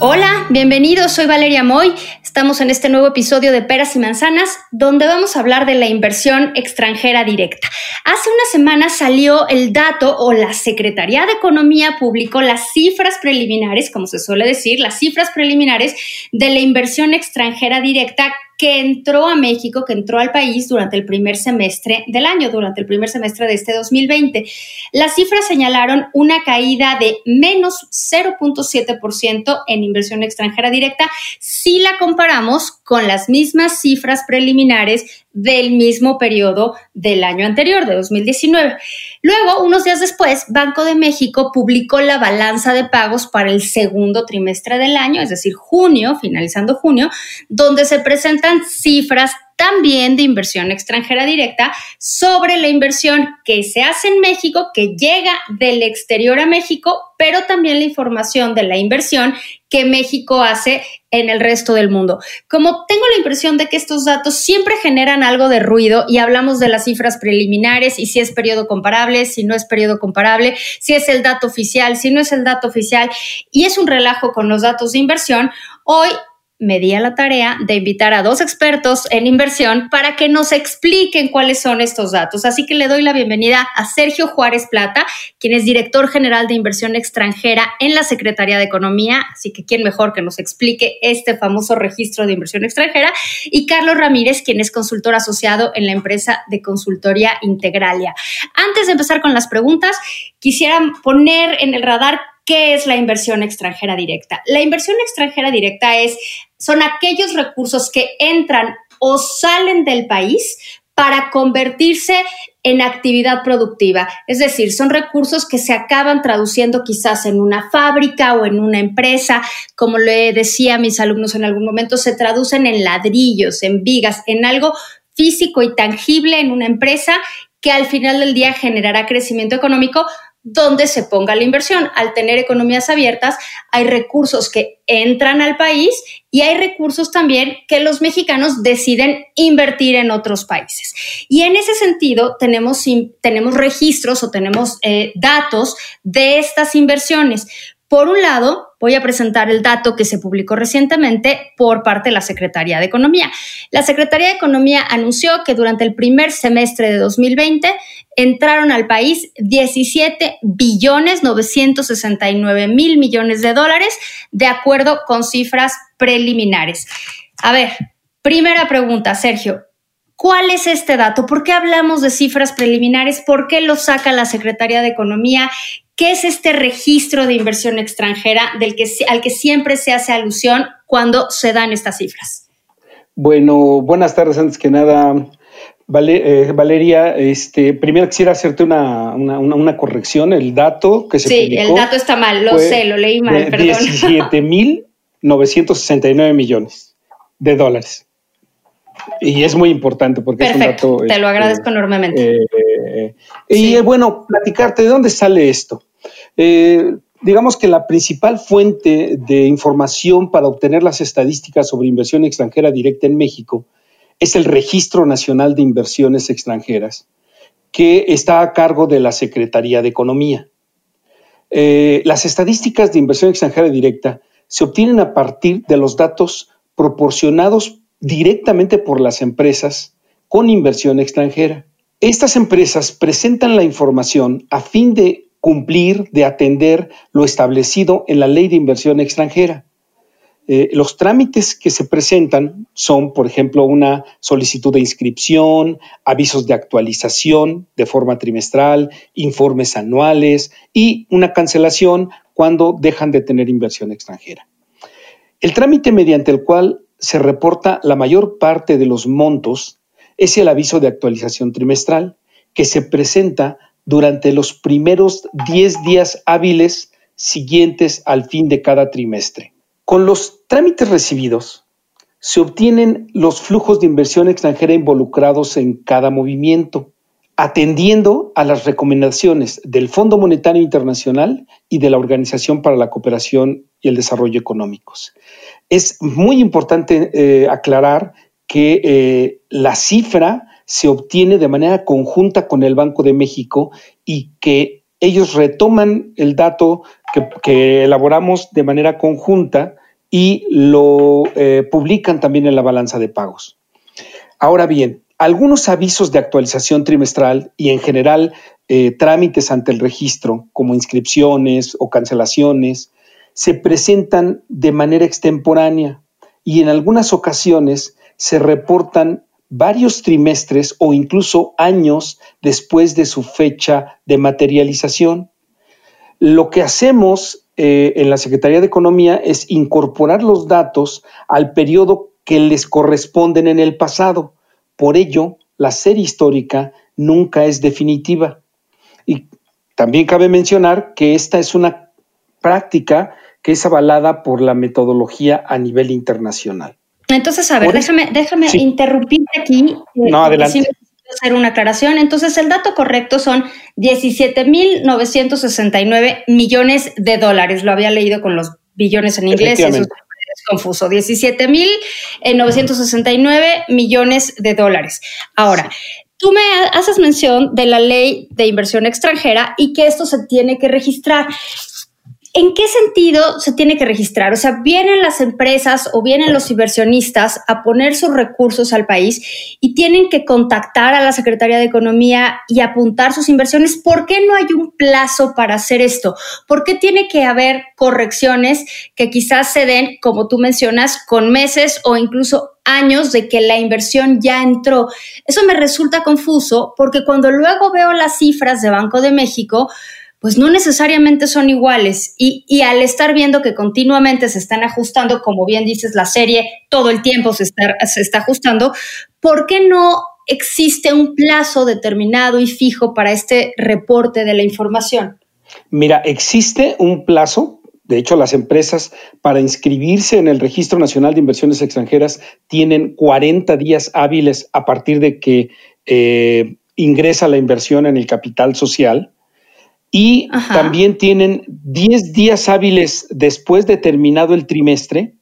Hola, bienvenidos, soy Valeria Moy. Estamos en este nuevo episodio de Peras y Manzanas, donde vamos a hablar de la inversión extranjera directa. Hace una semana salió el dato o la Secretaría de Economía publicó las cifras preliminares, como se suele decir, las cifras preliminares de la inversión extranjera directa que entró a México, que entró al país durante el primer semestre del año, durante el primer semestre de este 2020. Las cifras señalaron una caída de menos 0.7% en inversión extranjera directa si la comparamos con las mismas cifras preliminares del mismo periodo del año anterior, de 2019. Luego, unos días después, Banco de México publicó la balanza de pagos para el segundo trimestre del año, es decir, junio, finalizando junio, donde se presentan cifras también de inversión extranjera directa sobre la inversión que se hace en México, que llega del exterior a México, pero también la información de la inversión que México hace en el resto del mundo. Como tengo la impresión de que estos datos siempre generan algo de ruido y hablamos de las cifras preliminares y si es periodo comparable, si no es periodo comparable, si es el dato oficial, si no es el dato oficial y es un relajo con los datos de inversión, hoy me di a la tarea de invitar a dos expertos en inversión para que nos expliquen cuáles son estos datos. Así que le doy la bienvenida a Sergio Juárez Plata, quien es director general de inversión extranjera en la Secretaría de Economía. Así que quién mejor que nos explique este famoso registro de inversión extranjera. Y Carlos Ramírez, quien es consultor asociado en la empresa de consultoría Integralia. Antes de empezar con las preguntas, quisiera poner en el radar ¿Qué es la inversión extranjera directa? La inversión extranjera directa es, son aquellos recursos que entran o salen del país para convertirse en actividad productiva. Es decir, son recursos que se acaban traduciendo quizás en una fábrica o en una empresa. Como le decía a mis alumnos en algún momento, se traducen en ladrillos, en vigas, en algo físico y tangible en una empresa que al final del día generará crecimiento económico donde se ponga la inversión. Al tener economías abiertas, hay recursos que entran al país y hay recursos también que los mexicanos deciden invertir en otros países. Y en ese sentido, tenemos, tenemos registros o tenemos eh, datos de estas inversiones. Por un lado, voy a presentar el dato que se publicó recientemente por parte de la Secretaría de Economía. La Secretaría de Economía anunció que durante el primer semestre de 2020 entraron al país 17 billones 969 mil millones de dólares, de acuerdo con cifras preliminares. A ver, primera pregunta, Sergio. ¿Cuál es este dato? ¿Por qué hablamos de cifras preliminares? ¿Por qué lo saca la Secretaría de Economía? ¿Qué es este registro de inversión extranjera del que, al que siempre se hace alusión cuando se dan estas cifras? Bueno, buenas tardes. Antes que nada, eh, Valeria, este, primero quisiera hacerte una, una, corrección. El dato que se Sí, el dato está mal, lo sé, lo leí mal, perdón. 17.969 millones de dólares. Y es muy importante porque Perfecto, es un dato. Te lo agradezco este, enormemente. Eh, sí. Y bueno, platicarte de dónde sale esto. Eh, digamos que la principal fuente de información para obtener las estadísticas sobre inversión extranjera directa en México es el Registro Nacional de Inversiones Extranjeras, que está a cargo de la Secretaría de Economía. Eh, las estadísticas de inversión extranjera directa se obtienen a partir de los datos proporcionados directamente por las empresas con inversión extranjera. Estas empresas presentan la información a fin de cumplir, de atender lo establecido en la ley de inversión extranjera. Eh, los trámites que se presentan son, por ejemplo, una solicitud de inscripción, avisos de actualización de forma trimestral, informes anuales y una cancelación cuando dejan de tener inversión extranjera. El trámite mediante el cual se reporta la mayor parte de los montos es el aviso de actualización trimestral que se presenta durante los primeros 10 días hábiles siguientes al fin de cada trimestre. Con los trámites recibidos se obtienen los flujos de inversión extranjera involucrados en cada movimiento, atendiendo a las recomendaciones del Fondo Monetario Internacional y de la Organización para la Cooperación y el Desarrollo Económicos. Es muy importante eh, aclarar que eh, la cifra se obtiene de manera conjunta con el Banco de México y que ellos retoman el dato que, elaboramos de manera conjunta y lo eh, publican también en la balanza de pagos. Ahora bien, algunos avisos de actualización trimestral y en general eh, trámites ante el registro, como inscripciones o cancelaciones, se presentan de manera extemporánea y en algunas ocasiones se reportan varios trimestres o incluso años después de su fecha de materialización. Lo que hacemos eh, en la Secretaría de Economía es incorporar los datos al periodo que les corresponden en el pasado. Por ello, la serie histórica nunca es definitiva. Y también cabe mencionar que esta es una práctica que es avalada por la metodología a nivel internacional. Entonces, a ver, déjame, déjame interrumpirte aquí. Eh, no, adelante. hacer una aclaración. Entonces, el dato correcto son 17.969 millones de dólares. Lo había leído con los billones en inglés. Eso es confuso. 17.969 millones de dólares. Ahora, Tú me haces mención de la ley de inversión extranjera y que esto se tiene que registrar. ¿En qué sentido se tiene que registrar? O sea, vienen las empresas o vienen los inversionistas a poner sus recursos al país y tienen que contactar a la Secretaría de Economía y apuntar sus inversiones. ¿Por qué no hay un plazo para hacer esto? ¿Por qué tiene que haber correcciones que quizás se den, como tú mencionas, con meses o incluso años de que la inversión ya entró? Eso me resulta confuso porque cuando luego veo las cifras de Banco de México, pues no necesariamente son iguales. Y, al estar viendo que continuamente se están ajustando, como bien dices, la serie todo el tiempo se está, ajustando, ¿por qué no existe un plazo determinado y fijo para este reporte de la información? Mira, existe un plazo. De hecho, las empresas para inscribirse en el Registro Nacional de Inversiones Extranjeras tienen 40 días hábiles a partir de que eh, ingresa la inversión en el capital social y también tienen 10 días hábiles después de terminado el trimestre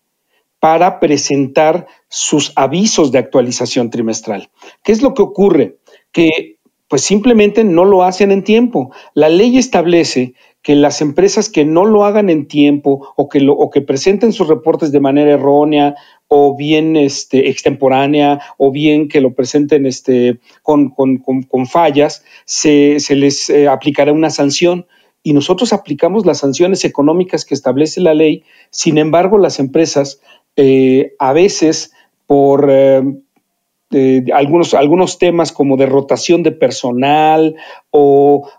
para presentar sus avisos de actualización trimestral. ¿Qué es lo que ocurre? Que pues simplemente no lo hacen en tiempo. La ley establece que las empresas que no lo hagan en tiempo o que, presenten sus reportes de manera errónea o bien este, extemporánea o bien que lo presenten este, con, fallas, se, les eh, aplicará una sanción y nosotros aplicamos las sanciones económicas que establece la ley. Sin embargo, las empresas eh, a veces por eh, algunos, algunos temas como de rotación de personal o,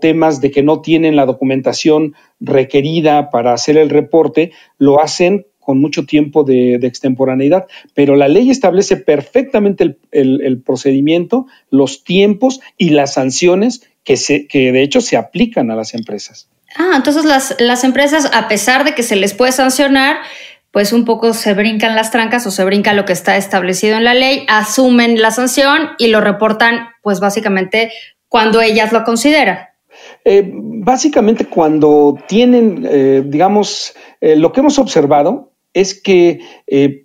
temas de que no tienen la documentación requerida para hacer el reporte, lo hacen con mucho tiempo de, extemporaneidad, pero la ley establece perfectamente el, procedimiento, los tiempos y las sanciones que, se, que de hecho se aplican a las empresas. Ah, entonces las, las empresas, a pesar de que se les puede sancionar, pues un poco se brincan las trancas o se brinca lo que está establecido en la ley, asumen la sanción y lo reportan, pues básicamente cuando ellas lo consideran. Eh, básicamente cuando tienen, eh, digamos, eh, lo que hemos observado es que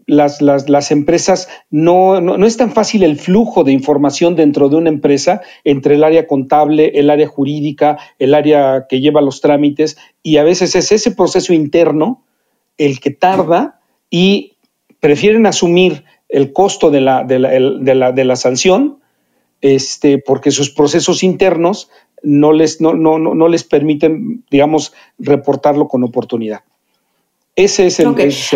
las, las, empresas no, no, es tan fácil el flujo de información dentro de una empresa entre el área contable, el área jurídica, el área que lleva los trámites y a veces es ese proceso interno el que tarda y prefieren asumir el costo de la, de la, de la, sanción este, porque sus procesos internos no les, no, no, no les permiten, digamos, reportarlo con oportunidad. Ese es el,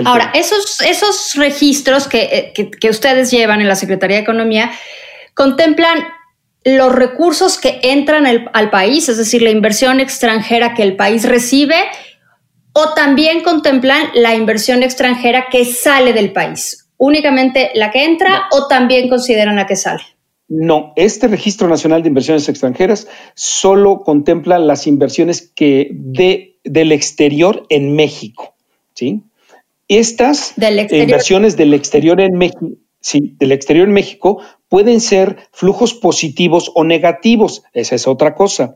Ahora, esos, esos registros que, eh, que, ustedes llevan en la Secretaría de Economía contemplan los recursos que entran al país, es decir, la inversión extranjera que el país recibe o también contemplan la inversión extranjera que sale del país? ¿Únicamente la que entra o también consideran la que sale? No, este Registro Nacional de Inversiones Extranjeras solo contempla las inversiones que de, del exterior en México, ¿sí? Estas inversiones del exterior en México, sí, del exterior en México pueden ser flujos positivos o negativos. Esa es otra cosa.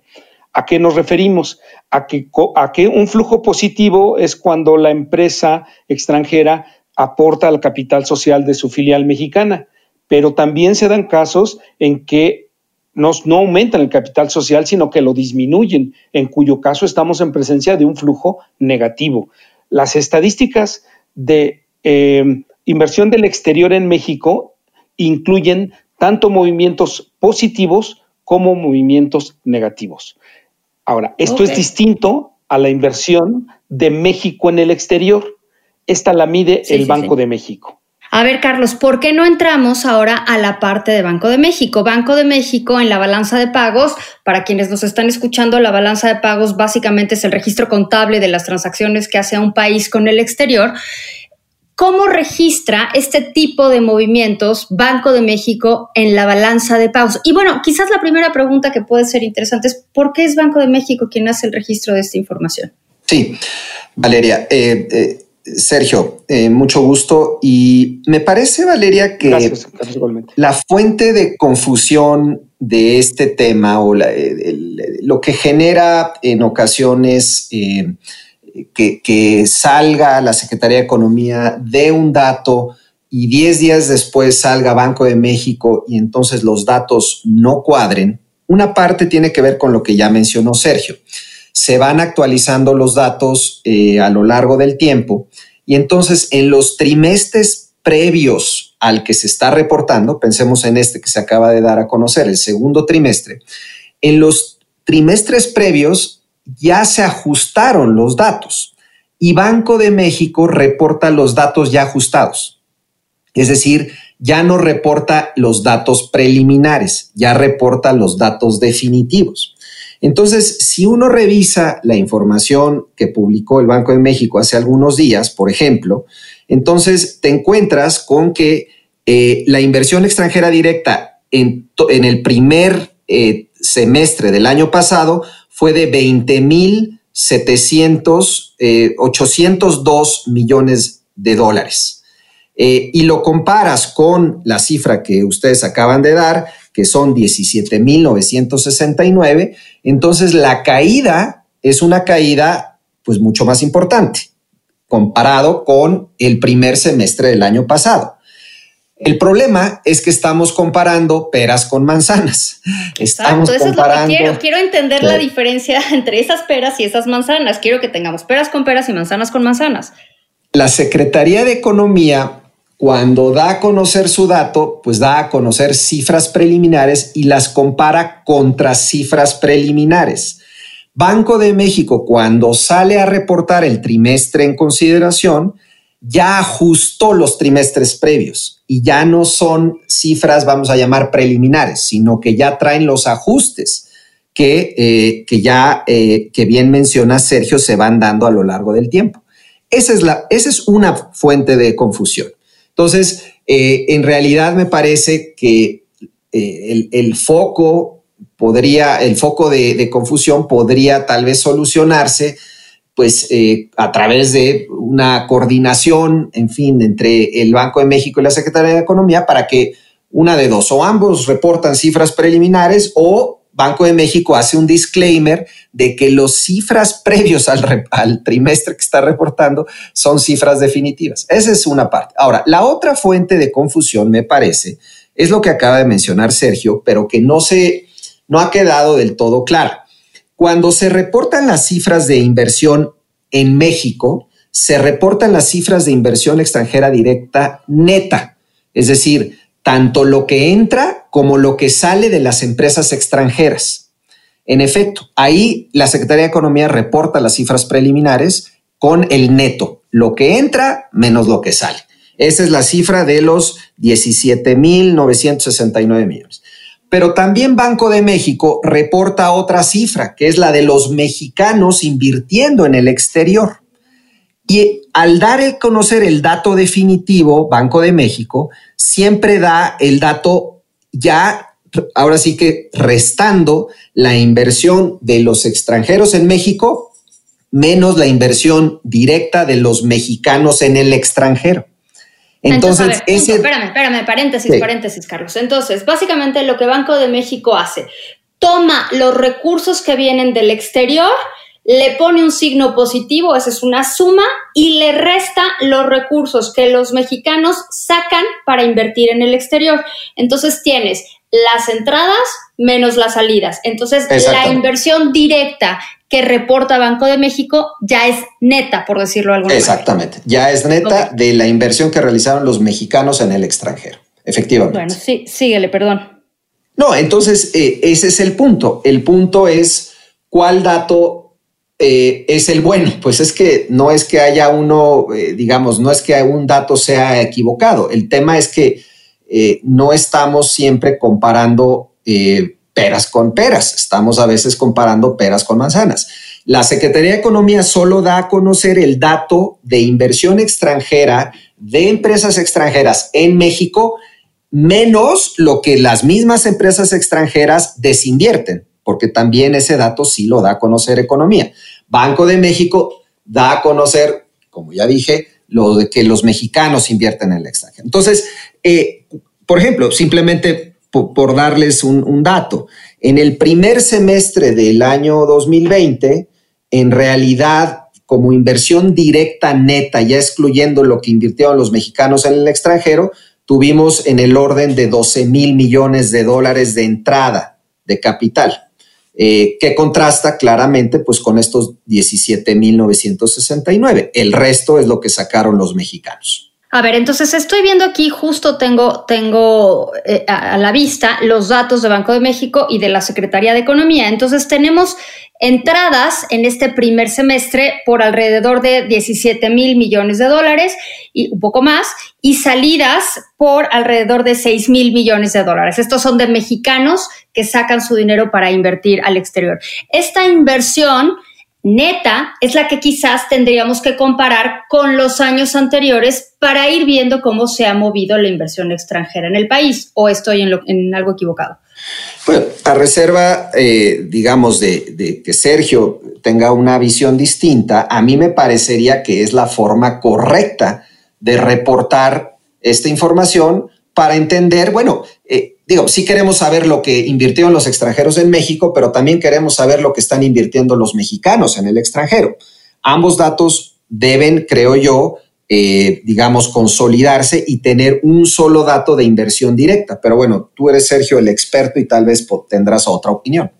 ¿A qué nos referimos? A que, un flujo positivo es cuando la empresa extranjera aporta al capital social de su filial mexicana, pero también se dan casos en que no, aumentan el capital social, sino que lo disminuyen, en cuyo caso estamos en presencia de un flujo negativo. Las estadísticas de eh, inversión del exterior en México incluyen tanto movimientos positivos como movimientos negativos. Ahora, esto es distinto a la inversión de México en el exterior. Esta la mide el Banco de México. A ver, Carlos, ¿por qué no entramos ahora a la parte de Banco de México? Banco de México en la balanza de pagos, para quienes nos están escuchando, la balanza de pagos básicamente es el registro contable de las transacciones que hace un país con el exterior. ¿Cómo registra este tipo de movimientos Banco de México en la balanza de pagos? Y bueno, quizás la primera pregunta que puede ser interesante es, ¿por qué es Banco de México quien hace el registro de esta información? Sí, Valeria. Eh, eh, Sergio, eh, mucho gusto. Y me parece, Valeria, que la fuente de confusión de este tema o lo que genera en ocasiones eh, que, salga la Secretaría de Economía de un dato y 10 días después salga Banco de México y entonces los datos no cuadren, una parte tiene que ver con lo que ya mencionó Sergio. Se van actualizando los datos eh, a lo largo del tiempo y entonces en los trimestres previos al que se está reportando, pensemos en este que se acaba de dar a conocer, el segundo trimestre, en los trimestres previos ya se ajustaron los datos y Banco de México reporta los datos ya ajustados. Es decir, ya no reporta los datos preliminares, ya reporta los datos definitivos. Entonces, si uno revisa la información que publicó el Banco de México hace algunos días, por ejemplo, entonces te encuentras con que eh, la inversión extranjera directa en, el primer eh, semestre del año pasado fue de 20 mil 802 eh, millones de dólares. y lo comparas con la cifra que ustedes acaban de dar, que son 17.969, entonces la caída es una caída pues mucho más importante comparado con el primer semestre del año pasado. El problema es que estamos comparando peras con manzanas. Estamos eso comparando, es lo que quiero. Quiero entender la diferencia entre esas peras y esas manzanas. Quiero que tengamos peras con peras y manzanas con manzanas. La Secretaría de Economía cuando da a conocer su dato, pues da a conocer cifras preliminares y las compara contra cifras preliminares. Banco de México, cuando sale a reportar el trimestre en consideración, ya ajustó los trimestres previos y ya no son cifras, vamos a llamar preliminares, sino que ya traen los ajustes que, eh, que ya, eh, que bien menciona Sergio, se van dando a lo largo del tiempo. Esa es, la, esa es una fuente de confusión. Entonces, eh, en realidad me parece que eh, el, foco podría, el foco de, confusión podría tal vez solucionarse pues eh, a través de una coordinación, en fin, entre el Banco de México y la Secretaría de Economía para que una de dos, o ambos reportan cifras preliminares o Banco de México hace un disclaimer de que las cifras previos al, trimestre que está reportando son cifras definitivas. Esa es una parte. Ahora, la otra fuente de confusión, me parece, es lo que acaba de mencionar Sergio, pero que no se, no ha quedado del todo claro. Cuando se reportan las cifras de inversión en México, se reportan las cifras de inversión extranjera directa neta, es decir, tanto lo que entra como lo que sale de las empresas extranjeras. En efecto, ahí la Secretaría de Economía reporta las cifras preliminares con el neto, lo que entra menos lo que sale. Esa es la cifra de los 17.969 millones. Pero también Banco de México reporta otra cifra, que es la de los mexicanos invirtiendo en el exterior. Y al dar a conocer el dato definitivo, Banco de México siempre da el dato ya, ahora sí que restando la inversión de los extranjeros en México menos la inversión directa de los mexicanos en el extranjero. Entonces, ese... espérame, espérame, paréntesis, paréntesis, Carlos. Entonces, básicamente lo que Banco de México hace, toma los recursos que vienen del exterior, le pone un signo positivo, esa es una suma, y le resta los recursos que los mexicanos sacan para invertir en el exterior. Entonces tienes las entradas menos las salidas. Entonces, la inversión directa que reporta Banco de México ya es neta, por decirlo de alguna Exactamente, ya es neta de la inversión que realizaron los mexicanos en el extranjero, efectivamente. Bueno, sí, síguele, perdón. No, entonces eh, ese es el punto. El punto es cuál dato eh, es el bueno. Pues es que no es que haya uno, eh, digamos, no es que un dato sea equivocado. El tema es que no estamos siempre comparando peras con peras, estamos a veces comparando peras con manzanas. La Secretaría de Economía solo da a conocer el dato de inversión extranjera de empresas extranjeras en México, menos lo que las mismas empresas extranjeras desinvierten, porque también ese dato sí lo da a conocer Economía. Banco de México da a conocer, como ya dije, lo de que los mexicanos invierten en el extranjero. Entonces, eh, por ejemplo, simplemente por, darles un, dato. En el primer semestre del año 2020, en realidad, como inversión directa neta, ya excluyendo lo que invirtieron los mexicanos en el extranjero, tuvimos en el orden de 12 mil millones de dólares de entrada de capital, eh, que contrasta claramente pues, con estos 17 mil 969. El resto es lo que sacaron los mexicanos. A ver, entonces estoy viendo aquí, justo tengo, tengo eh, a, la vista los datos de Banco de México y de la Secretaría de Economía. Entonces tenemos entradas en este primer semestre por alrededor de 17 mil millones de dólares y un poco más, y salidas por alrededor de 6 mil millones de dólares. Estos son de mexicanos que sacan su dinero para invertir al exterior. Esta inversión neta es la que quizás tendríamos que comparar con los años anteriores para ir viendo cómo se ha movido la inversión extranjera en el país. ¿O estoy en, algo equivocado? Bueno, a reserva, eh, digamos, de, que Sergio tenga una visión distinta, a mí me parecería que es la forma correcta de reportar esta información para entender, bueno, eh, digo, sí queremos saber lo que invirtieron los extranjeros en México, pero también queremos saber lo que están invirtiendo los mexicanos en el extranjero. Ambos datos deben, creo yo, eh, digamos, consolidarse y tener un solo dato de inversión directa. Pero bueno, tú eres Sergio el experto y tal vez tendrás otra opinión.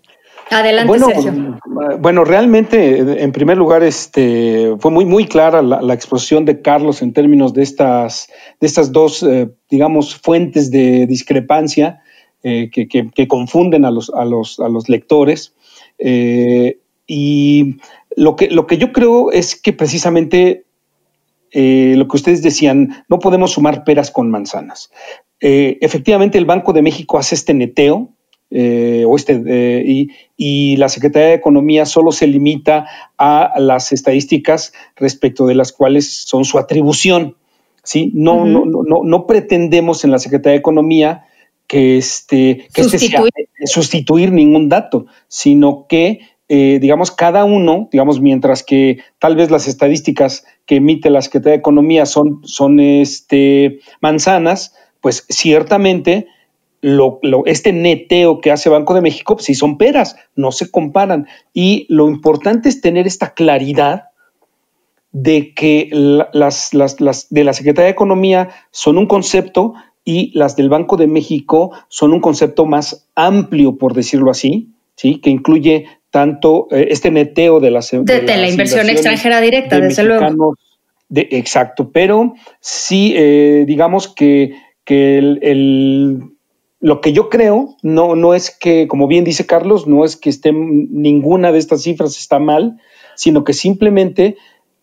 Adelante, Sergio. Bueno, realmente, en primer lugar, este, fue muy, muy clara la, exposición de Carlos en términos de estas, de estas dos, eh, digamos, fuentes de discrepancia eh, que, confunden a los, a los, a los lectores. Eh, y lo que, lo que yo creo es que precisamente lo que ustedes decían, no podemos sumar peras con manzanas. efectivamente, el Banco de México hace este neteo eh, eh, y, la Secretaría de Economía solo se limita a las estadísticas respecto de las cuales son su atribución. ¿sí? No, no, no, no, pretendemos en la Secretaría de Economía que, este, que sustituir. Este sustituir ningún dato, sino que eh, digamos, cada uno, digamos, mientras que tal vez las estadísticas que emite la Secretaría de Economía son, son este, manzanas, pues ciertamente lo, este neteo que hace Banco de México, pues sí son peras, no se comparan. Y lo importante es tener esta claridad de que las, las, de la Secretaría de Economía son un concepto y las del Banco de México son un concepto más amplio, por decirlo así, ¿sí? que incluye tanto eh, este neteo de, las, de, la inversión extranjera directa, desde luego. De, exacto, pero sí, eh, digamos que, que el lo que yo creo no, no es que, como bien dice Carlos, no es que esté, ninguna de estas cifras está mal, sino que simplemente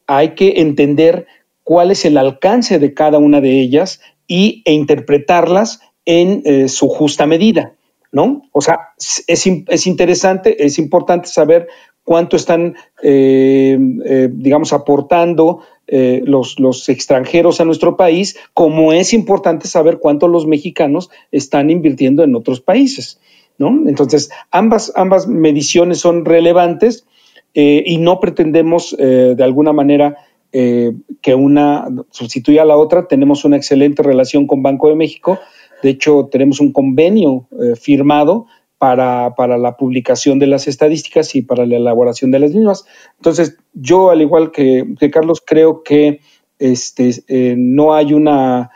hay que entender cuál es el alcance de cada una de ellas y, e interpretarlas en eh, su justa medida, ¿no? O sea, es, es, interesante, es importante saber cuánto están, eh, eh, digamos, aportando eh, los, los, extranjeros a nuestro país, como es importante saber cuánto los mexicanos están invirtiendo en otros países. ¿no? Entonces, ambas, ambas mediciones son relevantes eh, y no pretendemos de alguna manera que una sustituya a la otra. Tenemos una excelente relación con Banco de México. De hecho, tenemos un convenio firmado para, la publicación de las estadísticas y para la elaboración de las mismas. Entonces, yo, al igual que, Carlos, creo que este, no hay una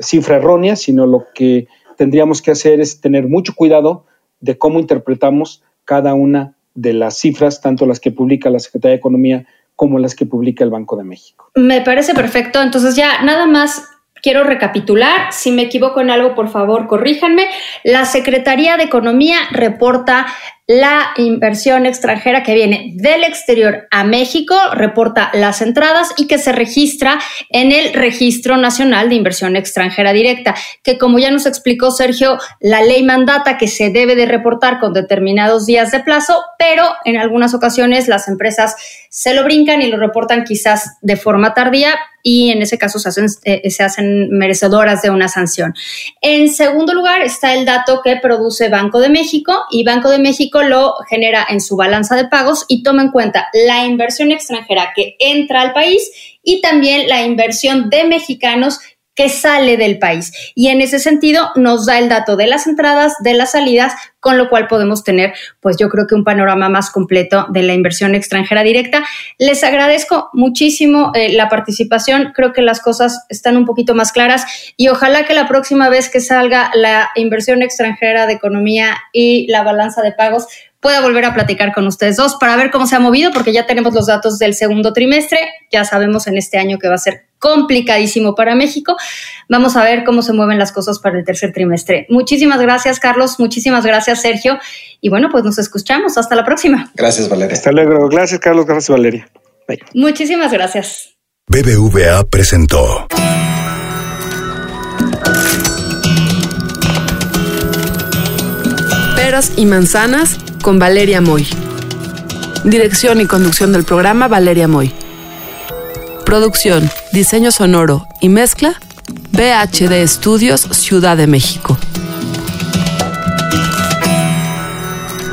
cifra errónea, sino lo que tendríamos que hacer es tener mucho cuidado de cómo interpretamos cada una de las cifras, tanto las que publica la Secretaría de Economía como las que publica el Banco de México. Me parece perfecto. Entonces ya nada más quiero recapitular. Si me equivoco en algo, por favor, corríjanme. La Secretaría de Economía reporta la inversión extranjera que viene del exterior a México, reporta las entradas y que se registra en el Registro Nacional de Inversión Extranjera Directa, que como ya nos explicó Sergio, la ley mandata que se debe de reportar con determinados días de plazo, pero en algunas ocasiones las empresas se lo brincan y lo reportan quizás de forma tardía y en ese caso se hacen, eh, se hacen merecedoras de una sanción. En segundo lugar está el dato que produce Banco de México y Banco de México lo genera en su balanza de pagos y toma en cuenta la inversión extranjera que entra al país y también la inversión de mexicanos que sale del país. Y en ese sentido nos da el dato de las entradas, de las salidas, con lo cual podemos tener, pues yo creo que un panorama más completo de la inversión extranjera directa. Les agradezco muchísimo eh, la participación, creo que las cosas están un poquito más claras y ojalá que la próxima vez que salga la inversión extranjera de economía y la balanza de pagos, pueda volver a platicar con ustedes dos para ver cómo se ha movido, porque ya tenemos los datos del segundo trimestre, ya sabemos en este año que va a ser complicadísimo para México. Vamos a ver cómo se mueven las cosas para el tercer trimestre. Muchísimas gracias, Carlos. Muchísimas gracias, Sergio. Y bueno, pues nos escuchamos. Hasta la próxima. Gracias, Valeria. Hasta luego. Gracias, Carlos. Gracias, Valeria. Muchísimas gracias. BBVA presentó. Peras y manzanas con Valeria Moy. Dirección y conducción del programa Valeria Moy. Producción, diseño sonoro y mezcla BHD Estudios Ciudad de México.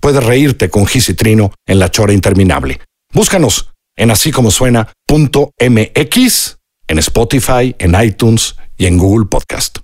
Puedes reírte con Gis y Trino en La Chora Interminable. Búscanos en así como suena.mx, en Spotify, en iTunes y en Google Podcast.